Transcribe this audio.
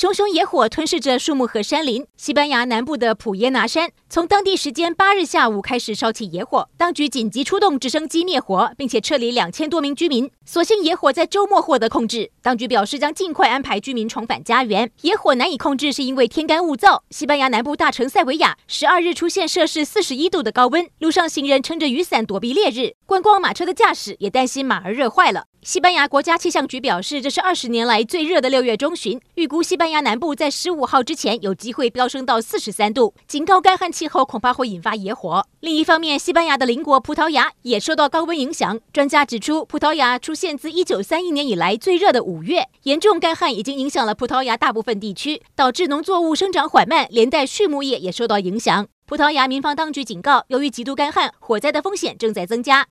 熊熊野火吞噬着树木和山林。西班牙南部的普耶纳山从当地时间八日下午开始烧起野火，当局紧急出动直升机灭火，并且撤离两千多名居民。所幸野火在周末获得控制，当局表示将尽快安排居民重返家园。野火难以控制是因为天干物燥。西班牙南部大城塞维亚十二日出现摄氏四十一度的高温，路上行人撑着雨伞躲避烈日，观光马车的驾驶也担心马儿热坏了。西班牙国家气象局表示，这是二十年来最热的六月中旬，预估西班牙南部在十五号之前有机会飙升到四十三度，警告干旱气候恐怕会引发野火。另一方面，西班牙的邻国葡萄牙也受到高温影响。专家指出，葡萄牙出现自一九三一年以来最热的五月，严重干旱已经影响了葡萄牙大部分地区，导致农作物生长缓慢，连带畜牧业也受到影响。葡萄牙民防当局警告，由于极度干旱，火灾的风险正在增加。